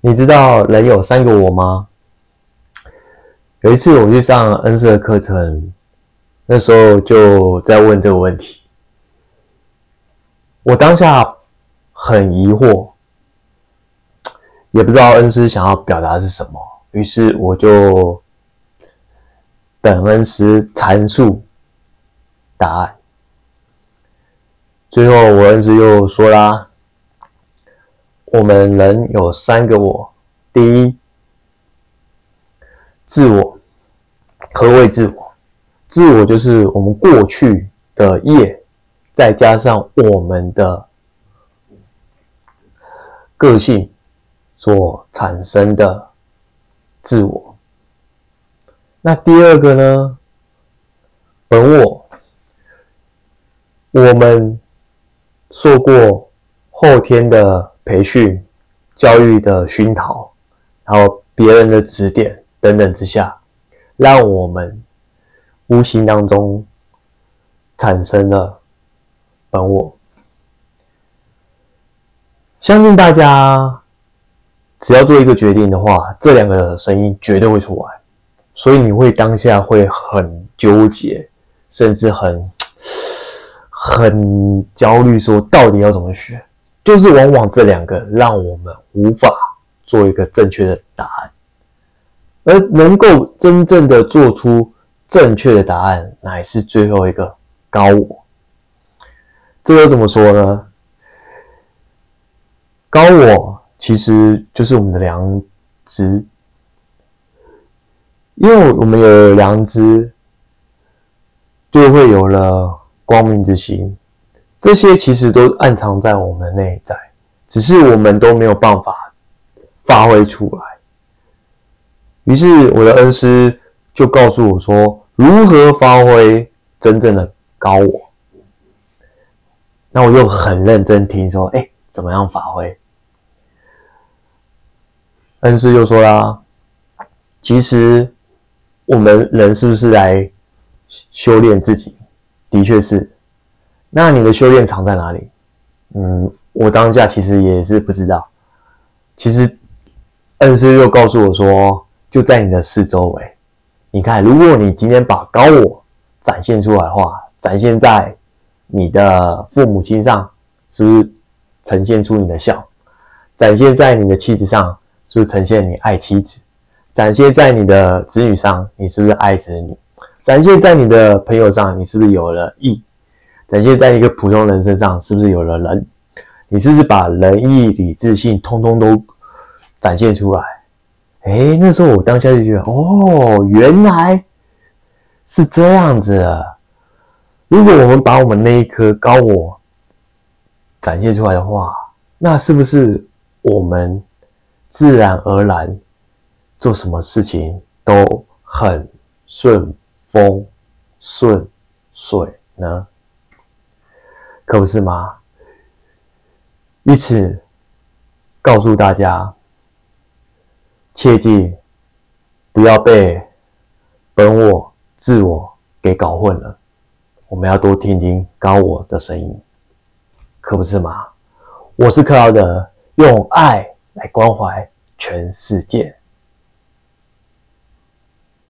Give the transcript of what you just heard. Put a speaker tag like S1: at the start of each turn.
S1: 你知道人有三个我吗？有一次我去上恩师的课程，那时候就在问这个问题。我当下很疑惑，也不知道恩师想要表达是什么，于是我就等恩师阐述答案。最后，我恩师又说啦。我们人有三个我，第一，自我。何谓自我？自我就是我们过去的业，再加上我们的个性所产生的自我。那第二个呢？本我，我们受过后天的。培训、教育的熏陶，然后别人的指点等等之下，让我们无形当中产生了本我。相信大家只要做一个决定的话，这两个声音绝对会出来，所以你会当下会很纠结，甚至很很焦虑，说到底要怎么选。就是往往这两个让我们无法做一个正确的答案，而能够真正的做出正确的答案，乃是最后一个高我。这又怎么说呢？高我其实就是我们的良知，因为我们有良知，就会有了光明之心。这些其实都暗藏在我们内在，只是我们都没有办法发挥出来。于是我的恩师就告诉我说，如何发挥真正的高我。那我又很认真听说，哎，怎么样发挥？恩师就说啦，其实我们人是不是来修炼自己？的确是。那你的修炼藏在哪里？嗯，我当下其实也是不知道。其实恩师又告诉我说，就在你的四周围。你看，如果你今天把高我展现出来的话，展现在你的父母亲上，是不是呈现出你的笑？展现在你的妻子上，是不是呈现你爱妻子？展现在你的子女上，你是不是爱子女？展现在你的朋友上，你是不是有了义？展现在一个普通人身上，是不是有了人？你是不是把仁义礼智信通通都展现出来？哎，那时候我当下就觉得，哦，原来是这样子。如果我们把我们那一颗高我展现出来的话，那是不是我们自然而然做什么事情都很顺风顺水呢？可不是吗？以此告诉大家，切记不要被本我、自我给搞混了。我们要多听听高我的声音，可不是吗？我是克劳德，用爱来关怀全世界。